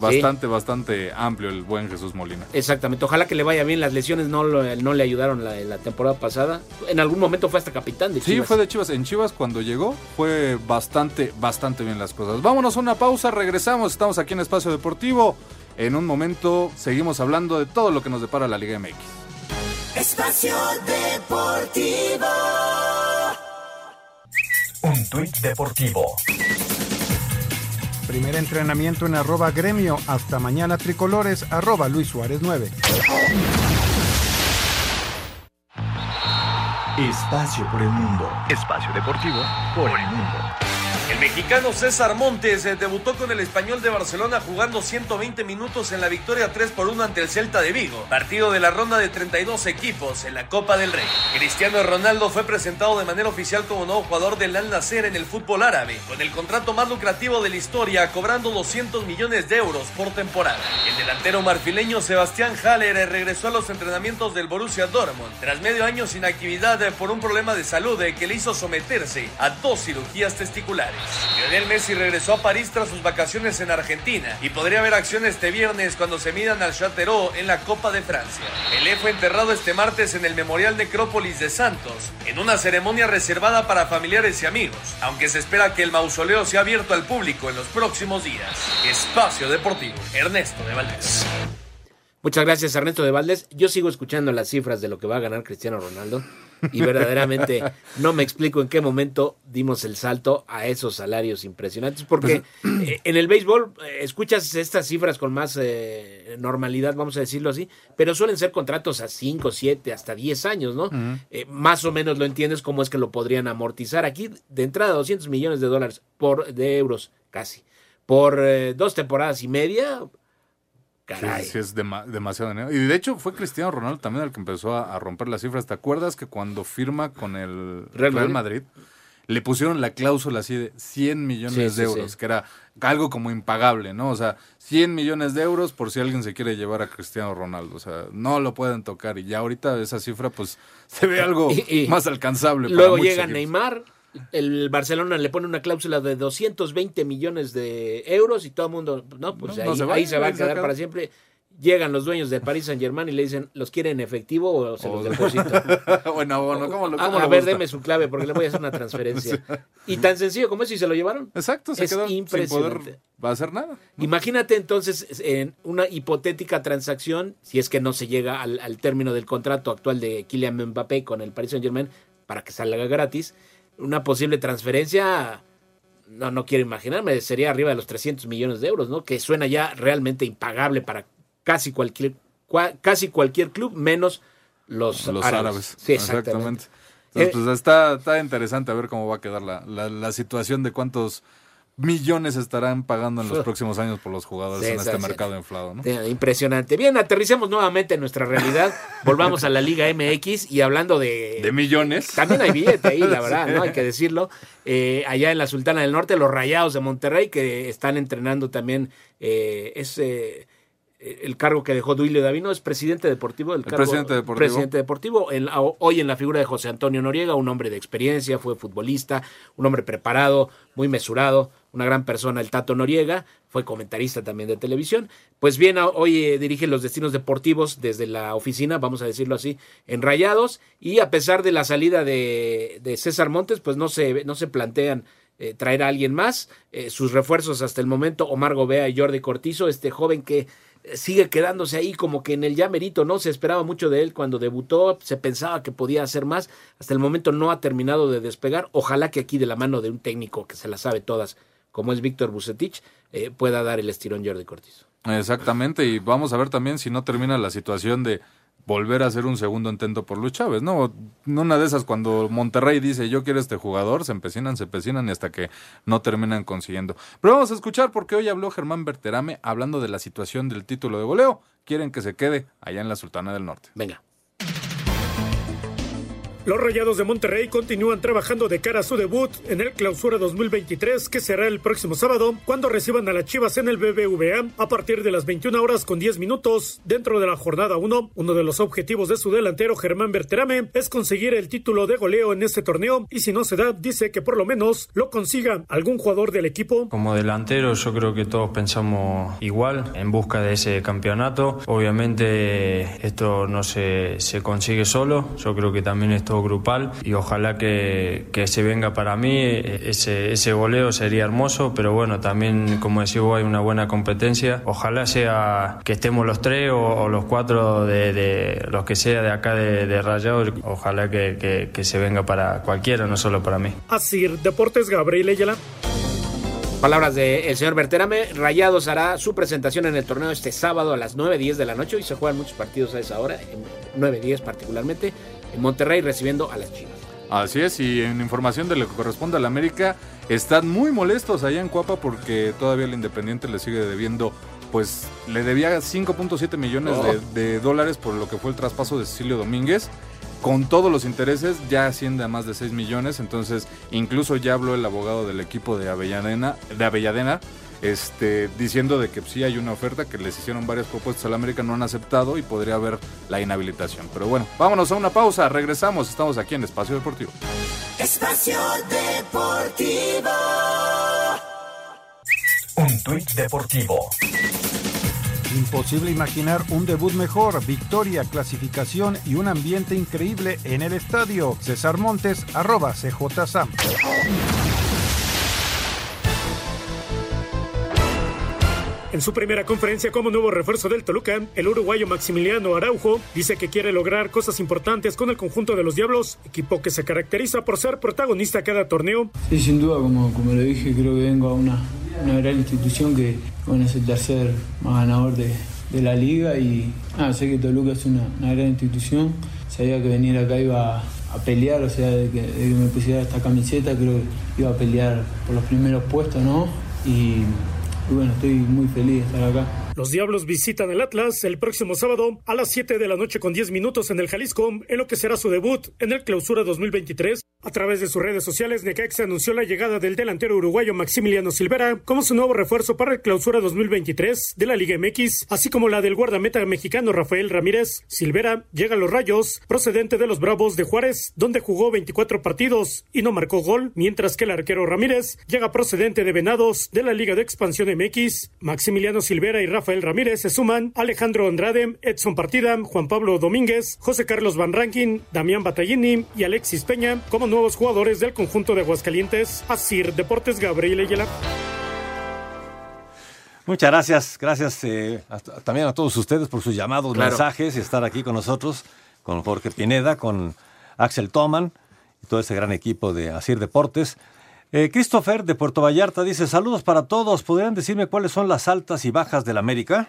bastante, sí. bastante amplio el buen Jesús Molina. Exactamente. Ojalá que le vaya bien. Las lesiones no, no le ayudaron la, la, temporada pasada. En algún momento fue hasta capitán de Chivas. Sí, fue de Chivas. En Chivas cuando llegó fue bastante, bastante bien las cosas. Vámonos a una pausa, regresamos. Estamos aquí en Espacio Deportivo. En un momento seguimos hablando de todo lo que nos depara la Liga MX. Espacio Deportivo. Un tuit deportivo. Primer entrenamiento en arroba gremio. Hasta mañana tricolores arroba Luis Suárez 9. Espacio por el mundo. Espacio deportivo por el mundo. El mexicano César Montes eh, debutó con el español de Barcelona jugando 120 minutos en la victoria 3 por 1 ante el Celta de Vigo, partido de la ronda de 32 equipos en la Copa del Rey. Cristiano Ronaldo fue presentado de manera oficial como nuevo jugador del Al Nasser en el fútbol árabe, con el contrato más lucrativo de la historia, cobrando 200 millones de euros por temporada. El delantero marfileño Sebastián Haller eh, regresó a los entrenamientos del Borussia Dortmund tras medio año sin actividad eh, por un problema de salud que le hizo someterse a dos cirugías testiculares. Lionel Messi regresó a París tras sus vacaciones en Argentina y podría haber acción este viernes cuando se midan al Châteauroux en la Copa de Francia. Pelé fue enterrado este martes en el Memorial Necrópolis de Santos, en una ceremonia reservada para familiares y amigos, aunque se espera que el mausoleo sea abierto al público en los próximos días. Espacio Deportivo, Ernesto de Valdés. Muchas gracias, Ernesto de Valdés. Yo sigo escuchando las cifras de lo que va a ganar Cristiano Ronaldo y verdaderamente no me explico en qué momento dimos el salto a esos salarios impresionantes, porque eh, en el béisbol eh, escuchas estas cifras con más eh, normalidad, vamos a decirlo así, pero suelen ser contratos a 5, 7, hasta 10 años, ¿no? Uh -huh. eh, más o menos lo entiendes cómo es que lo podrían amortizar. Aquí, de entrada, 200 millones de dólares, por, de euros casi, por eh, dos temporadas y media, Caray. Sí, sí, es dem demasiado dinero. Y de hecho fue Cristiano Ronaldo también el que empezó a, a, romper las cifras. ¿Te acuerdas que cuando firma con el Real, Real Madrid? le pusieron la cláusula así de 100 millones sí, de euros, sí, que era algo como impagable, ¿no? O sea, 100 millones de euros por si alguien se quiere llevar a Cristiano Ronaldo. O sea, no lo pueden tocar. Y ya ahorita esa cifra, pues, se ve algo y, y más alcanzable. Luego llega. Neymar el Barcelona le pone una cláusula de 220 millones de euros y todo el mundo, no, pues ahí, se va, ahí se va a quedar para siempre llegan los dueños del Paris Saint Germain y le dicen, ¿los quieren en efectivo o se los deposito? bueno, bueno, ¿cómo lo A, ver, deme su clave porque le voy a hacer una transferencia. Y tan sencillo como eso y se lo llevaron. Exacto, se es quedó impresionante. va a hacer nada. Imagínate entonces en una hipotética transacción, si es que no se llega al, al término del contrato actual de Kylian Mbappé con el Paris Saint Germain para que salga gratis, una posible transferencia no, no quiero imaginarme, sería arriba de los 300 millones de euros, ¿no? Que suena ya realmente impagable para casi cualquier, casi cualquier club, menos los, los árabes. Sí, exactamente. Entonces, pues está, está interesante a ver cómo va a quedar la, la, situación de cuántos millones estarán pagando en los próximos años por los jugadores en este mercado inflado. ¿no? Impresionante. Bien, aterricemos nuevamente en nuestra realidad. Volvamos a la Liga MX y hablando de... De millones. También hay billete ahí, la verdad, ¿no? Hay que decirlo. Eh, allá en la Sultana del Norte, los Rayados de Monterrey, que están entrenando también eh, ese el cargo que dejó Duilio Davino es presidente deportivo del cargo, presidente deportivo. Presidente deportivo. hoy en la figura de José Antonio Noriega, un hombre de experiencia, fue futbolista, un hombre preparado, muy mesurado, una gran persona, el Tato Noriega, fue comentarista también de televisión. Pues bien, hoy eh, dirige los destinos deportivos desde la oficina, vamos a decirlo así, en Rayados, y a pesar de la salida de, César Montes, pues no se, no se plantean eh, traer a alguien más. Eh, sus refuerzos hasta el momento, Omar Gobea y Jordi Cortizo, este joven que sigue quedándose ahí como que en el llamerito, ¿no? Se esperaba mucho de él cuando debutó, se pensaba que podía hacer más, hasta el momento no ha terminado de despegar, ojalá que aquí de la mano de un técnico que se la sabe todas, como es Víctor Bucetich, eh, pueda dar el estirón Jordi Cortizo. Exactamente, y vamos a ver también si no termina la situación de volver a hacer un segundo intento por Luis Chávez, ¿no? Una de esas cuando Monterrey dice yo quiero este jugador, se empecinan, se empecinan y hasta que no terminan consiguiendo. Pero vamos a escuchar porque hoy habló Germán Berterame hablando de la situación del título de goleo. Quieren que se quede allá en la Sultana del Norte. Venga. Los Rayados de Monterrey continúan trabajando de cara a su debut en el Clausura 2023 que será el próximo sábado cuando reciban a las Chivas en el BBVA a partir de las 21 horas con 10 minutos dentro de la jornada 1. Uno de los objetivos de su delantero Germán Berterame es conseguir el título de goleo en este torneo y si no se da dice que por lo menos lo consiga algún jugador del equipo. Como delantero yo creo que todos pensamos igual en busca de ese campeonato. Obviamente esto no se, se consigue solo, yo creo que también esto grupal y ojalá que, que se venga para mí. Ese, ese goleo sería hermoso, pero bueno, también como decía hay una buena competencia. Ojalá sea que estemos los tres o, los cuatro de, los que sea de acá de, de Rayados. Ojalá que, que, se venga para cualquiera, no solo para mí. Así, Deportes Gabriel Ayala. Palabras del señor Berterame. Rayados hará su presentación en el torneo este sábado a las 9.10 de la noche. y se juegan muchos partidos a esa hora, en 9.10 particularmente en Monterrey recibiendo a las Chivas. Así es, y en información de lo que corresponde a la América, están muy molestos allá en Cuapa porque todavía el Independiente le sigue debiendo, pues le debía 5.7 millones de, dólares por lo que fue el traspaso de Cecilio Domínguez. Con todos los intereses ya asciende a más de 6 millones, entonces incluso ya habló el abogado del equipo de Avellaneda, de Avelladena este, diciendo de que sí hay una oferta, que les hicieron varias propuestas al América, no han aceptado y podría haber la inhabilitación. Pero bueno, vámonos a una pausa, regresamos, estamos aquí en Espacio Deportivo. Espacio Deportivo. Un tuit deportivo. Imposible imaginar un debut mejor, victoria, clasificación y un ambiente increíble en el estadio. César Montes, arroba CJSAM. En su primera conferencia como nuevo refuerzo del Toluca, el uruguayo Maximiliano Araujo dice que quiere lograr cosas importantes con el conjunto de los Diablos, equipo que se caracteriza por ser protagonista cada torneo. Sí, sin duda, como, como lo dije, creo que vengo a una, una gran institución que bueno, es el tercer más ganador de, de la liga y sé que Toluca es una, una, gran institución, sabía que venir acá iba a pelear, o sea, de que, me pusiera esta camiseta, creo que iba a pelear por los primeros puestos, ¿no? Y y bueno, estoy muy feliz de estar acá. Los Diablos visitan el Atlas el próximo sábado a las 7 de la noche con 10 minutos en el Jalisco, en lo que será su debut en el Clausura 2023. A través de sus redes sociales, Necaxa anunció la llegada del delantero uruguayo Maximiliano Silvera como su nuevo refuerzo para el clausura 2023 de la Liga MX, así como la del guardameta mexicano Rafael Ramírez. Silvera llega a los Rayos, procedente de los Bravos de Juárez, donde jugó 24 partidos y no marcó gol, mientras que el arquero Ramírez llega procedente de Venados de la Liga de Expansión MX. Maximiliano Silvera y Rafael Ramírez se suman Alejandro Andrade, Edson Partida, Juan Pablo Domínguez, José Carlos Van Rankin, Damián Batallini y Alexis Peña como nuevos jugadores del conjunto de Aguascalientes, Asir Deportes Gabriel Ayala. Muchas gracias, gracias eh, a, también a todos ustedes por sus llamados, Claro. mensajes y estar aquí con nosotros, con Jorge Pineda, con Axel Toman y todo ese gran equipo de Asir Deportes. Eh, Christopher de Puerto Vallarta dice, saludos para todos, ¿podrían decirme cuáles son las altas y bajas del América?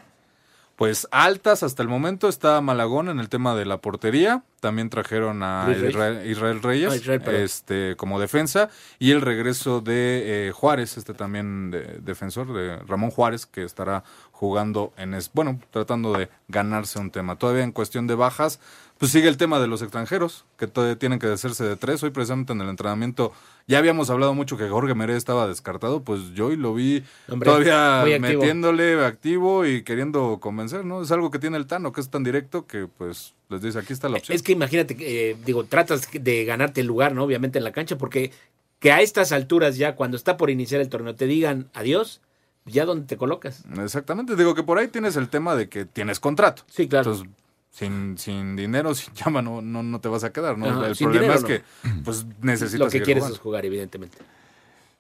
Pues altas hasta el momento está Malagón en el tema de la portería. También trajeron a. Israel, Israel Reyes Ah, Israel, este, como defensa. Y el regreso de eh, Juárez, este también de- defensor, de Ramón Juárez, que estará jugando en... Es, bueno, tratando de ganarse un tema. Todavía en cuestión de bajas, pues sigue el tema de los extranjeros, que todavía tienen que hacerse de tres. Hoy precisamente en el entrenamiento ya habíamos hablado mucho que Jorge Meré estaba descartado, pues yo hoy lo vi Hombre, todavía activo. metiéndole activo y queriendo convencer, ¿no? Es algo que tiene el Tano, que es tan directo que pues les dice, aquí está la opción. Es que imagínate, que, eh, digo, tratas de ganarte el lugar, ¿no? Obviamente en la cancha, porque que a estas alturas ya, cuando está por iniciar el torneo, te digan adiós, ya dónde te colocas. Exactamente, digo que por ahí tienes el tema de que tienes contrato. Sí, claro. Entonces, sin, sin dinero, sin llama, no, no, no te vas a quedar, ¿no? Ajá, el problema dinero, es que pues necesitas Lo que quieres jugando. es jugar, evidentemente.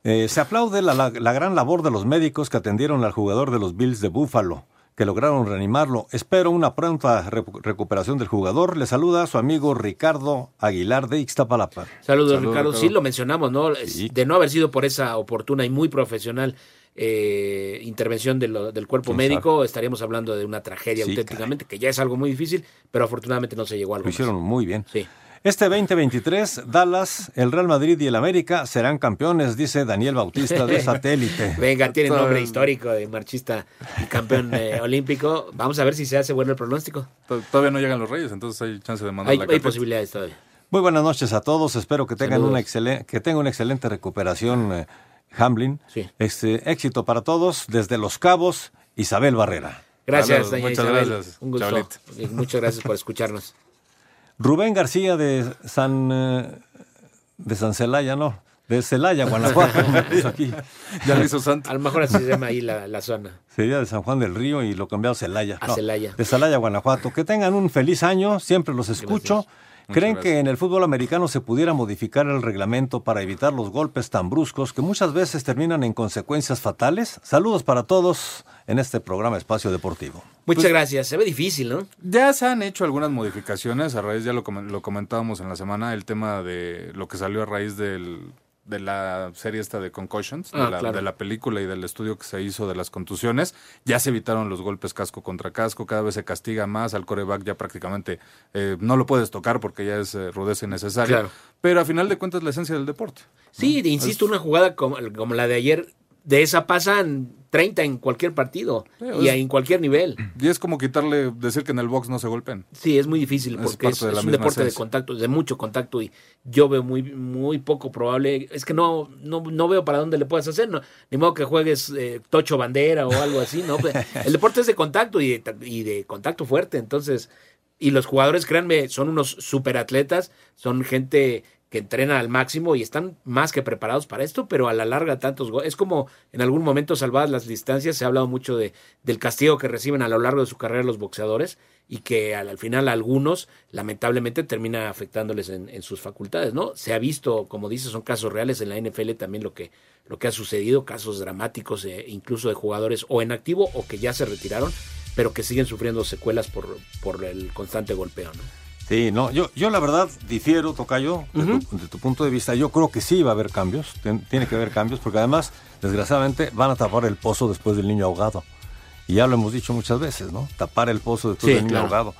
Eh, se aplaude la, la- la gran labor de los médicos que atendieron al jugador de los Bills de Buffalo, que lograron reanimarlo. Espero una pronta recu- recuperación del jugador. Le saluda su amigo Ricardo Aguilar de Ixtapalapa. Saludos, Ricardo. Sí, lo mencionamos, ¿no? De no haber sido por esa oportuna y muy profesional eh, intervención de lo- del cuerpo ¿Quién médico, estaríamos hablando de una tragedia Sí, auténticamente, que ya es algo muy difícil, pero afortunadamente no se llegó a algo Lo más. hicieron muy bien. Sí. Este 2023, Dallas, el Real Madrid y el América serán campeones, dice Daniel Bautista de Satélite. Venga, tiene nombre histórico de marchista y campeón eh, olímpico. Vamos a ver si se hace bueno el pronóstico. To- Todavía no llegan los Reyes, entonces hay chance de mandar Hay, la hay posibilidades todavía. Muy buenas noches a todos. Espero que tengan Saludos. una excelente, que tengan una excelente recuperación, eh, Hamlin. Sí. Este, éxito para todos desde Los Cabos, Isabel Barrera. Gracias, Saludos, doña muchas Isabel. gracias, Un gusto. Muchas gracias por escucharnos. Rubén García de San eh, de San Celaya, no, de Celaya, Guanajuato. Aquí. Ya lo hizo Santo. A lo mejor así se llama ahí la, la zona. Sería de San Juan del Río y lo cambió a Celaya. A No, Celaya. De Celaya, Guanajuato. Que tengan un feliz año, siempre los escucho. ¿Creen que en el fútbol americano se pudiera modificar el reglamento para evitar los golpes tan bruscos que muchas veces terminan en consecuencias fatales? Saludos para todos en este programa Espacio Deportivo. Muchas gracias. Se ve difícil, ¿no? Ya se han hecho algunas modificaciones a raíz, ya lo, comen- lo comentábamos en la semana, el tema de lo que salió a raíz del, de la serie esta de Concussions, Ah, de, la, claro. de la película y del estudio que se hizo de las contusiones. Ya se evitaron los golpes casco contra casco, cada vez se castiga más, al coreback ya prácticamente eh, no lo puedes tocar porque ya es eh, rudeza innecesaria. Claro. Pero a final de cuentas la esencia del deporte. Sí, insisto, una jugada como, como la de ayer, de esa pasan 30 en cualquier partido y es- en cualquier nivel. Y es como quitarle, decir que en el box no se golpeen. Sí, es muy difícil porque es, de un deporte de contacto, de mucho contacto y yo veo muy muy poco probable, es que no no, no veo para dónde le puedas hacer, no, ni modo que juegues eh, tocho bandera o algo así, no, Pues, el deporte es de contacto y de, y de contacto fuerte, entonces y los jugadores, créanme, son unos superatletas, son gente que entrena al máximo y están más que preparados para esto, pero a la larga tantos go- es como en algún momento salvadas las distancias, se ha hablado mucho de, del castigo que reciben a lo largo de su carrera los boxeadores y que al, al final a algunos lamentablemente termina afectándoles en, en sus facultades, ¿no? Se ha visto, como dices, son casos reales en la NFL también lo que, lo que ha sucedido, casos dramáticos eh, incluso de jugadores o en activo o que ya se retiraron, pero que siguen sufriendo secuelas por, por el constante golpeo, ¿no? Sí, no, yo, yo la verdad difiero, Tocayo, de, tu, de tu punto de vista. Yo creo que sí va a haber cambios, tiene que haber cambios, porque además, desgraciadamente, van a tapar el pozo después del niño ahogado. Y ya lo hemos dicho muchas veces, ¿no? Tapar el pozo después Sí, del niño claro. ahogado.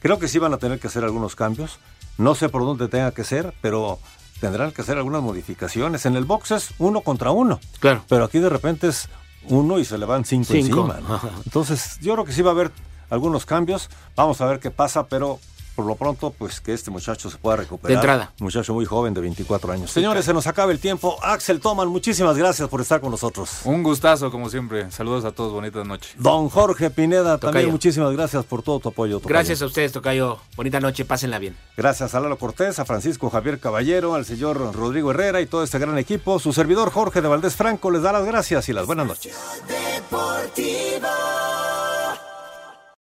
Creo que sí van a tener que hacer algunos cambios. No sé por dónde tenga que ser, pero tendrán que hacer algunas modificaciones. En el box es uno contra uno. Claro. Pero aquí de repente es uno y se le van cinco, Cinco. encima. ¿no? Entonces, yo creo que sí va a haber algunos cambios. Vamos a ver qué pasa, pero por lo pronto, pues que este muchacho se pueda recuperar. De entrada. Muchacho muy joven de 24 años. Señores, se nos acaba el tiempo. Axel Toman, muchísimas gracias por estar con nosotros. Un gustazo, como siempre. Saludos a todos, bonita noche. Don Jorge Pineda, Tocayo. también muchísimas gracias por todo tu apoyo. Tocayo. Gracias a ustedes, Tocayo. Bonita noche, pásenla bien. Gracias a Lalo Cortés, a Francisco Javier Caballero, al señor Rodrigo Herrera y todo este gran equipo. Su servidor Jorge de Valdés Franco les da las gracias y las buenas noches. Deportivo.